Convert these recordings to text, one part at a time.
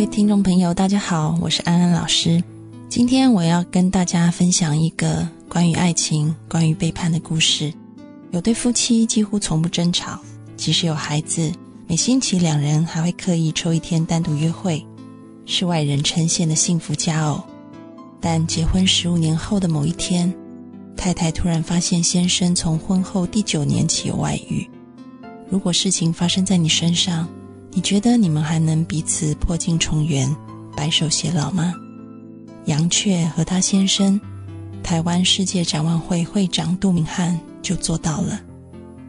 位听众朋友，大家好，我是安安老师。今天我要跟大家分享一个关于爱情、关于背叛的故事。有对夫妻几乎从不争吵，即使有孩子，每星期两人还会刻意抽一天单独约会，是外人称羡的幸福佳偶。但结婚十五年后的某一天，太太突然发现先生从婚后第九年起有外遇。如果事情发生在你身上，你觉得你们还能彼此破镜重圆、白首偕老吗？杨雀和他先生，台湾世界展望会会长杜明汉就做到了。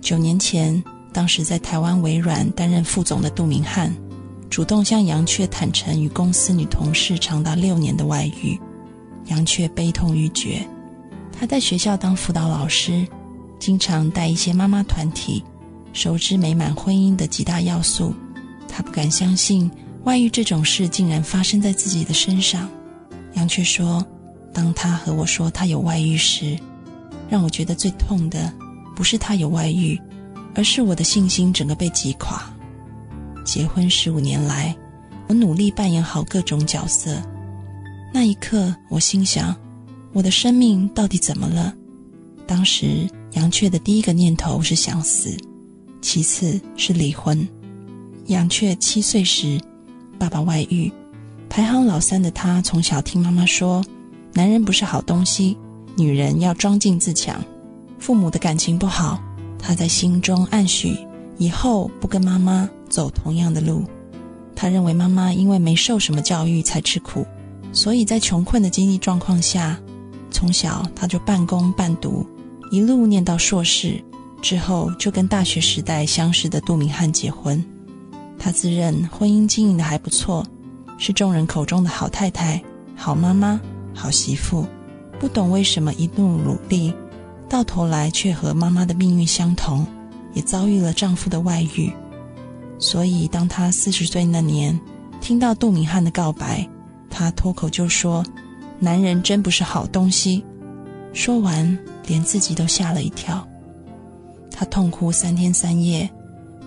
九年前，当时在台湾微软担任副总的杜明汉，主动向杨雀坦诚与公司女同事长达六年的外遇，杨雀悲痛欲绝。他在学校当辅导老师，经常带一些妈妈团体，熟知美满婚姻的几大要素。他不敢相信外遇这种事竟然发生在自己的身上。杨雀说：“当他和我说他有外遇时，让我觉得最痛的不是他有外遇，而是我的信心整个被击垮。结婚十五年来，我努力扮演好各种角色。那一刻，我心想：我的生命到底怎么了？当时，杨雀的第一个念头是想死，其次是离婚。”杨雀七岁时，爸爸外遇，排行老三的他从小听妈妈说，男人不是好东西，女人要装进自强。父母的感情不好，他在心中暗许以后不跟妈妈走同样的路。他认为妈妈因为没受什么教育才吃苦，所以在穷困的经济状况下，从小他就半工半读，一路念到硕士之后，就跟大学时代相识的杜明翰结婚。她自认婚姻经营的还不错，是众人口中的好太太、好妈妈、好媳妇。不懂为什么一路努力，到头来却和妈妈的命运相同，也遭遇了丈夫的外遇。所以，当她四十岁那年，听到杜明汉的告白，她脱口就说：“男人真不是好东西。”说完，连自己都吓了一跳。她痛哭三天三夜。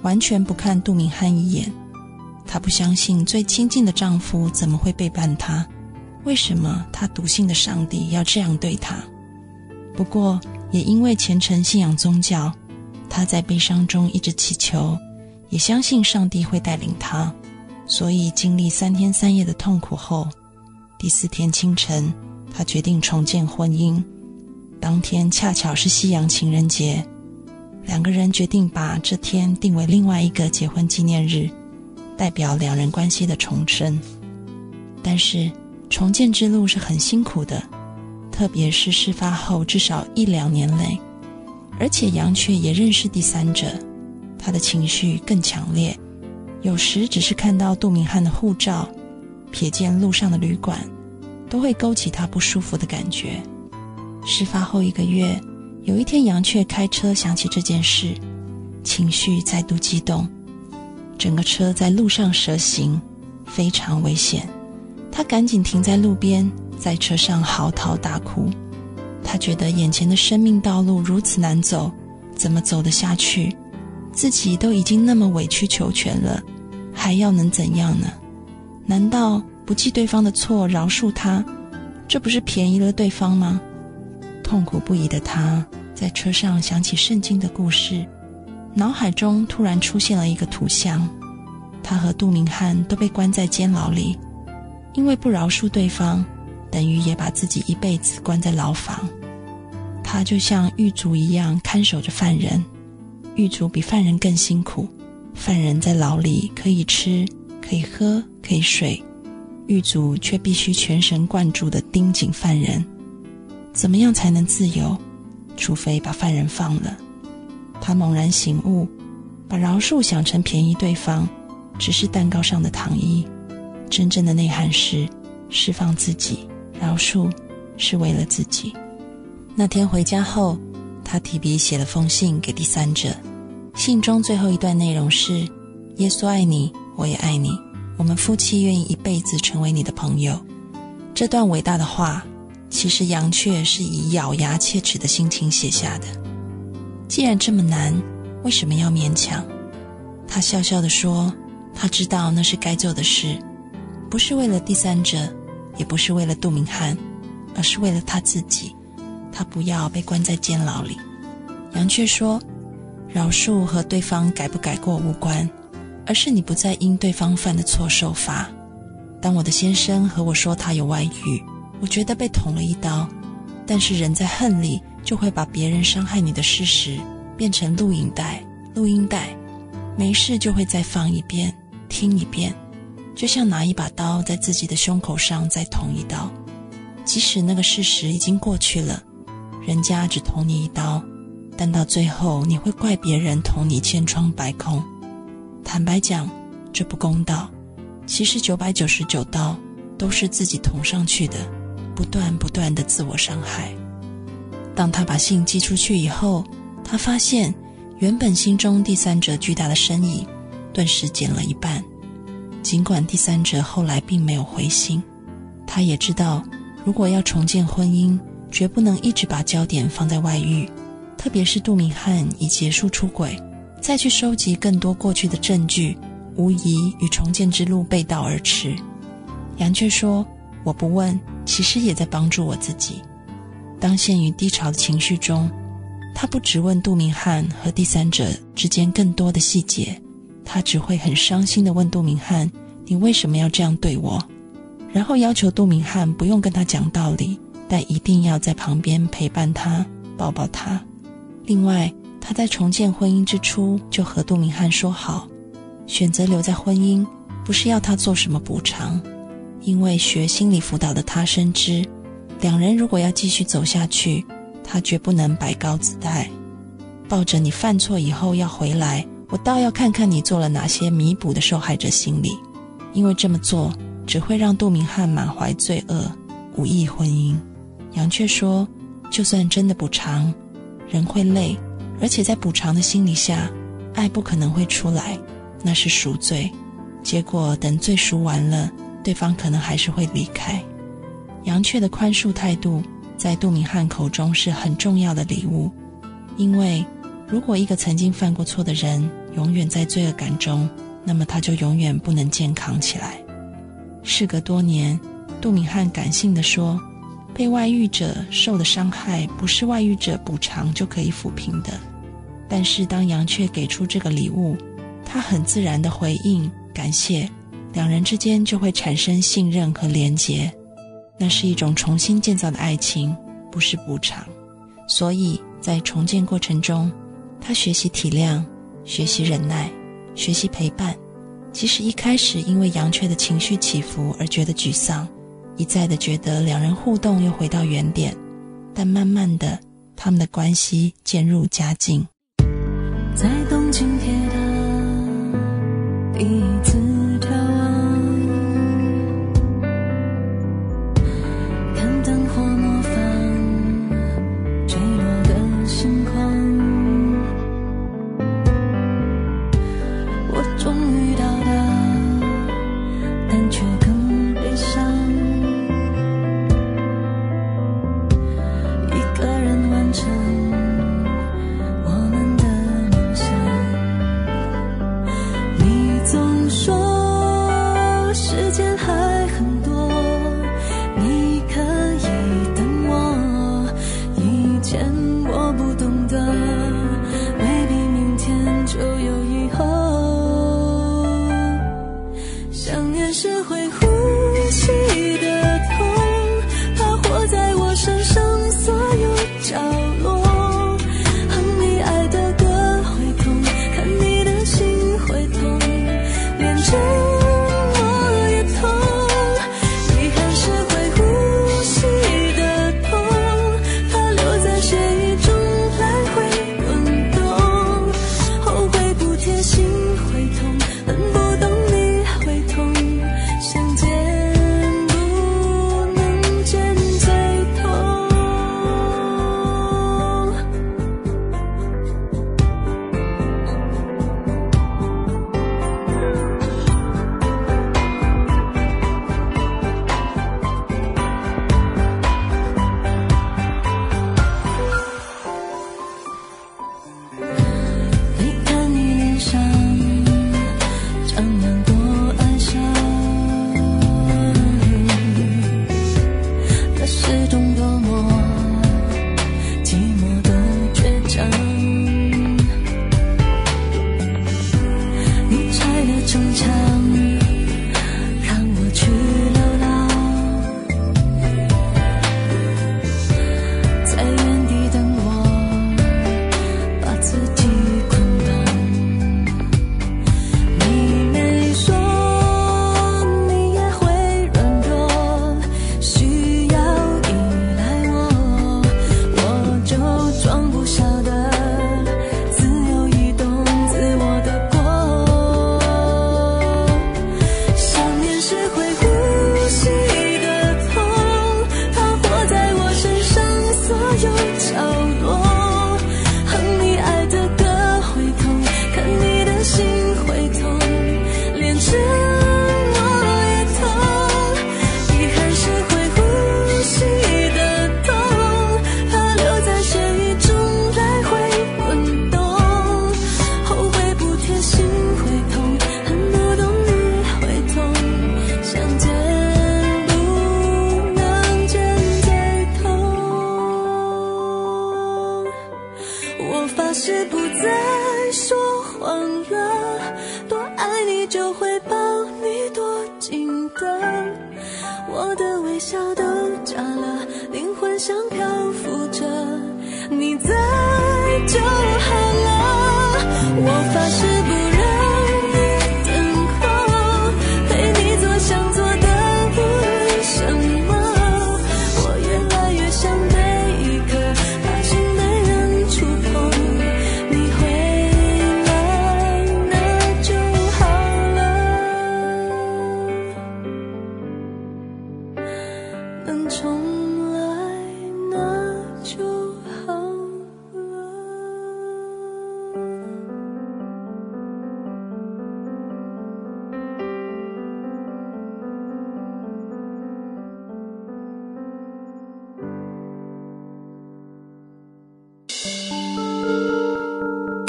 完全不看杜明汉一眼，她不相信最亲近的丈夫怎么会背叛她？为什么她笃信的上帝要这样对她？不过，也因为虔诚信仰宗教，她在悲伤中一直祈求，也相信上帝会带领她。所以，经历三天三夜的痛苦后，第四天清晨，她决定重建婚姻。当天恰巧是西洋情人节。两个人决定把这天定为另外一个结婚纪念日，代表两人关系的重生。但是重建之路是很辛苦的，特别是事发后至少一两年内，而且杨雀也认识第三者，他的情绪更强烈。有时只是看到杜明汉的护照，瞥见路上的旅馆，都会勾起他不舒服的感觉。事发后一个月。有一天，杨雀开车想起这件事，情绪再度激动，整个车在路上蛇行，非常危险。他赶紧停在路边，在车上嚎啕大哭。他觉得眼前的生命道路如此难走，怎么走得下去？自己都已经那么委曲求全了，还要能怎样呢？难道不记对方的错，饶恕他，这不是便宜了对方吗？痛苦不已的他，在车上想起圣经的故事，脑海中突然出现了一个图像：他和杜明汉都被关在监牢里，因为不饶恕对方，等于也把自己一辈子关在牢房。他就像狱卒一样看守着犯人，狱卒比犯人更辛苦。犯人在牢里可以吃、可以喝、可以睡，狱卒却必须全神贯注地盯紧犯人。怎么样才能自由？除非把犯人放了。他猛然醒悟，把饶恕想成便宜对方，只是蛋糕上的糖衣，真正的内涵是释放自己，饶恕是为了自己。那天回家后，他提笔写了封信给第三者，信中最后一段内容是：“耶稣爱你，我也爱你，我们夫妻愿意一辈子成为你的朋友。”这段伟大的话，其实杨雀是以咬牙切齿的心情写下的。既然这么难，为什么要勉强？他笑笑地说：“他知道那是该做的事，不是为了第三者，也不是为了杜明翰，而是为了他自己。他不要被关在监牢里。”杨雀说：“饶恕和对方改不改过无关，而是你不再因对方犯的错受罚。当我的先生和我说他有外遇，我觉得被捅了一刀，但是人在恨里就会把别人伤害你的事实变成录影带、录音带。”没事就会再放一遍，听一遍，就像拿一把刀在自己的胸口上再捅一刀。即使那个事实已经过去了，人家只捅你一刀，但到最后你会怪别人捅你千疮百孔。坦白讲，这不公道。其实九百九十九刀都是自己捅上去的，不断不断的自我伤害。当他把信寄出去以后，他发现。原本心中第三者巨大的身影，顿时减了一半。尽管第三者后来并没有回信，他也知道，如果要重建婚姻，绝不能一直把焦点放在外遇，特别是杜明翰已结束出轨，再去收集更多过去的证据，无疑与重建之路背道而驰。杨却说：“我不问，其实也在帮助我自己。”当陷于低潮的情绪中。他不只问杜明翰和第三者之间更多的细节，他只会很伤心地问杜明翰：“你为什么要这样对我？”然后要求杜明翰不用跟他讲道理，但一定要在旁边陪伴他、抱抱他。另外，他在重建婚姻之初就和杜明翰说好，选择留在婚姻不是要他做什么补偿，因为学心理辅导的他深知，两人如果要继续走下去。他绝不能摆高姿态，抱着你犯错以后要回来，我倒要看看你做了哪些弥补的受害者心理，因为这么做只会让杜明翰满怀罪恶，无意婚姻。杨却说，就算真的补偿，人会累，而且在补偿的心理下，爱不可能会出来，那是赎罪。结果等罪赎完了，对方可能还是会离开。杨雀的宽恕态度。在杜明翰口中是很重要的礼物，因为如果一个曾经犯过错的人永远在罪恶感中，那么他就永远不能健康起来。事隔多年，杜明翰感性地说：“被外遇者受的伤害不是外遇者补偿就可以抚平的。”但是当杨雀给出这个礼物，他很自然的回应感谢，两人之间就会产生信任和连结。那是一种重新建造的爱情，不是补偿。所以在重建过程中，他学习体谅，学习忍耐，学习陪伴。即使一开始因为杨雀的情绪起伏而觉得沮丧，一再的觉得两人互动又回到原点，但慢慢的，他们的关系渐入佳境。在东京铁塔，第一次。天。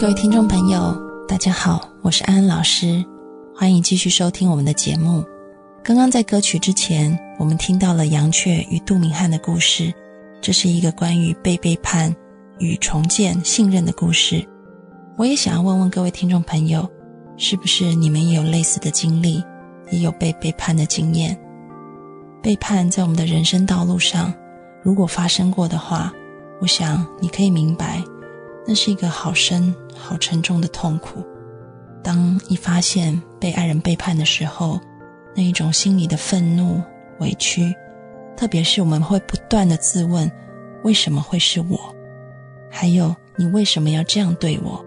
各位听众朋友，大家好，我是安安老师，欢迎继续收听我们的节目。刚刚在歌曲之前，我们听到了杨雀与杜明翰的故事，这是一个关于被背叛与重建信任的故事。我也想要问问各位听众朋友，是不是你们也有类似的经历，也有被背叛的经验？背叛在我们的人生道路上，如果发生过的话，我想你可以明白。那是一个好深、好沉重的痛苦。当一发现被爱人背叛的时候，那一种心里的愤怒、委屈，特别是我们会不断的自问：为什么会是我？还有你为什么要这样对我？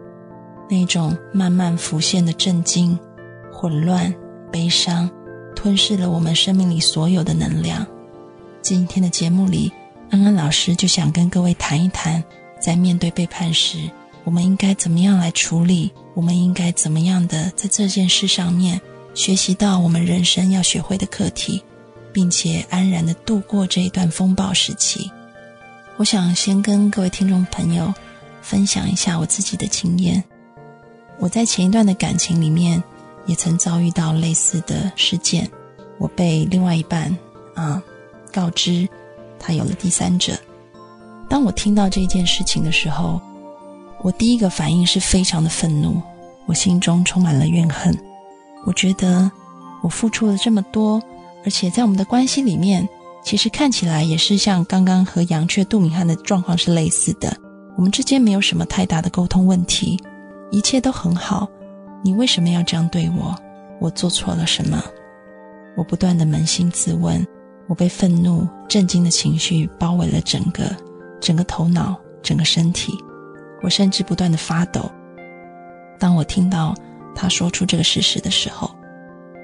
那种慢慢浮现的震惊、混乱、悲伤，吞噬了我们生命里所有的能量。今天的节目里，安安老师就想跟各位谈一谈。在面对背叛时，我们应该怎么样来处理？我们应该怎么样的在这件事上面学习到我们人生要学会的课题，并且安然的度过这一段风暴时期？我想先跟各位听众朋友分享一下我自己的经验。我在前一段的感情里面也曾遭遇到类似的事件，我被另外一半啊告知他有了第三者。当我听到这件事情的时候，我第一个反应是非常的愤怒，我心中充满了怨恨。我觉得我付出了这么多，而且在我们的关系里面，其实看起来也是像刚刚和杨雀、杜明翰的状况是类似的。我们之间没有什么太大的沟通问题，一切都很好。你为什么要这样对我？我做错了什么？我不断的扪心自问，我被愤怒、震惊的情绪包围了整个。整个头脑，整个身体，我甚至不断的发抖。当我听到他说出这个事实的时候，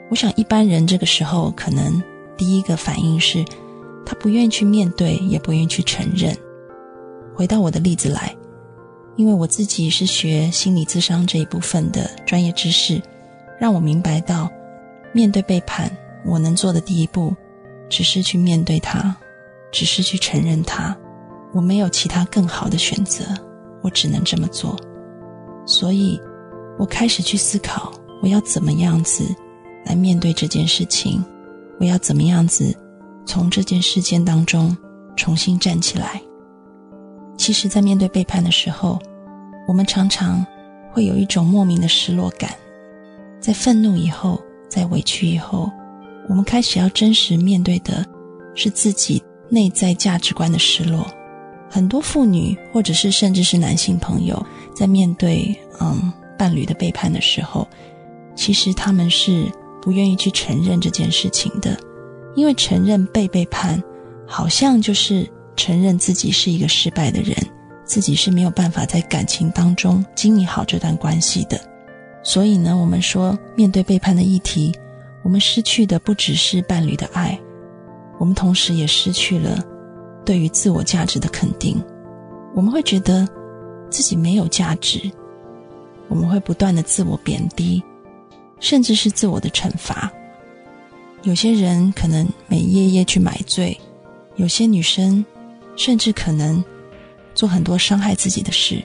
我想一般人这个时候可能第一个反应是，他不愿意去面对，也不愿意去承认。回到我的例子来，因为我自己是学心理咨商这一部分的专业知识，让我明白到，面对背叛，我能做的第一步，只是去面对他，只是去承认他。我没有其他更好的选择，我只能这么做。所以，我开始去思考，我要怎么样子来面对这件事情？我要怎么样子从这件事件当中重新站起来？其实，在面对背叛的时候，我们常常会有一种莫名的失落感。在愤怒以后，在委屈以后，我们开始要真实面对的是自己内在价值观的失落。很多妇女，或者是甚至是男性朋友，在面对嗯伴侣的背叛的时候，其实他们是不愿意去承认这件事情的，因为承认被背叛，好像就是承认自己是一个失败的人，自己是没有办法在感情当中经营好这段关系的。所以呢，我们说面对背叛的议题，我们失去的不只是伴侣的爱，我们同时也失去了。对于自我价值的肯定，我们会觉得自己没有价值，我们会不断的自我贬低，甚至是自我的惩罚。有些人可能每夜夜去买醉，有些女生甚至可能做很多伤害自己的事。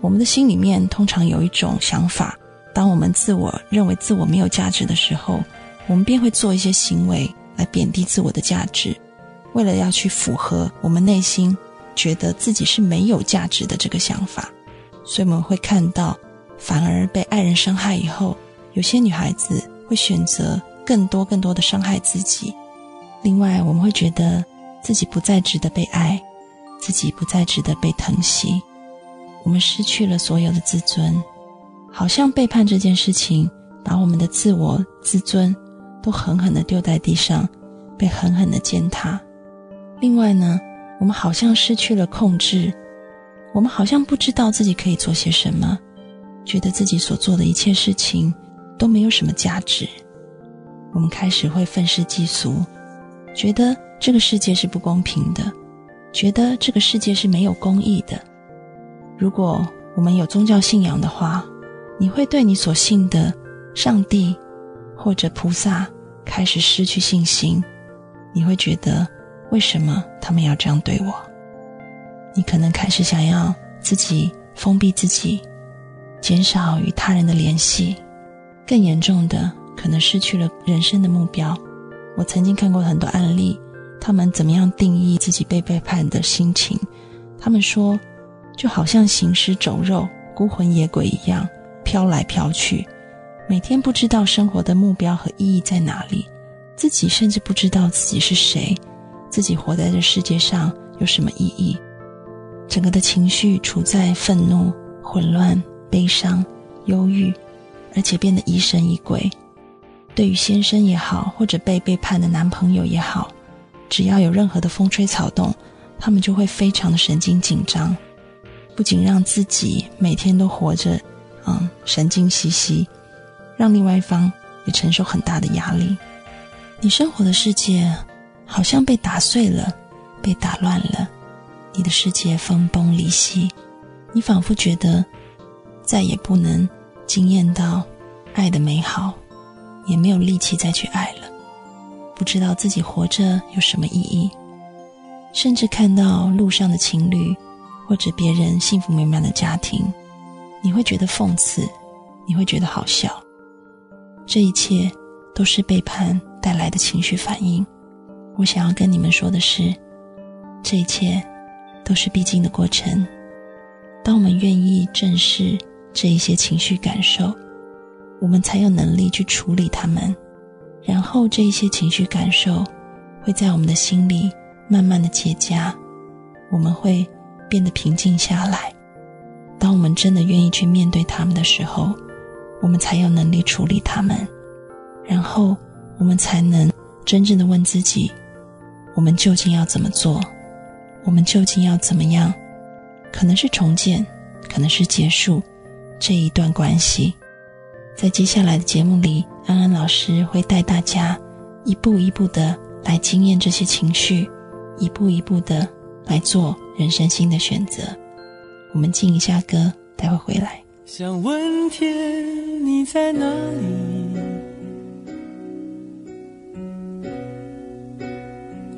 我们的心里面通常有一种想法：当我们自我认为自我没有价值的时候，我们便会做一些行为来贬低自我的价值。为了要去符合我们内心觉得自己是没有价值的这个想法，所以我们会看到，反而被爱人伤害以后，有些女孩子会选择更多更多的伤害自己。另外，我们会觉得自己不再值得被爱，自己不再值得被疼惜，我们失去了所有的自尊，好像背叛这件事情，把我们的自我自尊都狠狠的丢在地上，被狠狠的践踏。另外呢，我们好像失去了控制。我们好像不知道自己可以做些什么，觉得自己所做的一切事情都没有什么价值。我们开始会愤世嫉俗，觉得这个世界是不公平的，觉得这个世界是没有公义的。如果我们有宗教信仰的话，你会对你所信的上帝或者菩萨开始失去信心。你会觉得，为什么他们要这样对我？你可能开始想要自己封闭自己，减少与他人的联系，更严重的可能失去了人生的目标。我曾经看过很多案例，他们怎么样定义自己被背叛的心情？他们说，就好像行尸走肉、孤魂野鬼一样飘来飘去，每天不知道生活的目标和意义在哪里，自己甚至不知道自己是谁，自己活在这世界上有什么意义。整个的情绪处在愤怒、混乱、悲伤、忧郁，而且变得疑神疑鬼。对于先生也好，或者被背叛的男朋友也好，只要有任何的风吹草动，他们就会非常的神经紧张。不仅让自己每天都活着，嗯，神经兮兮，让另外一方也承受很大的压力。你生活的世界好像被打碎了，被打乱了。你的世界分崩离析，你仿佛觉得再也不能惊艳到爱的美好，也没有力气再去爱了。不知道自己活着有什么意义，甚至看到路上的情侣或者别人幸福美满的家庭，你会觉得讽刺，你会觉得好笑。这一切都是背叛带来的情绪反应。我想要跟你们说的是，这一切。都是必经的过程。当我们愿意正视这一些情绪感受，我们才有能力去处理它们。然后，这一些情绪感受会在我们的心里慢慢的结痂，我们会变得平静下来。当我们真的愿意去面对他们的时候，我们才有能力处理他们。然后，我们才能真正的问自己：我们究竟要怎么做？我们究竟要怎么样？可能是重建，可能是结束这一段关系。在接下来的节目里，安安老师会带大家一步一步的来经验这些情绪，一步一步的来做人生新的选择。我们静一下歌，待会回来。想问天，你在哪里？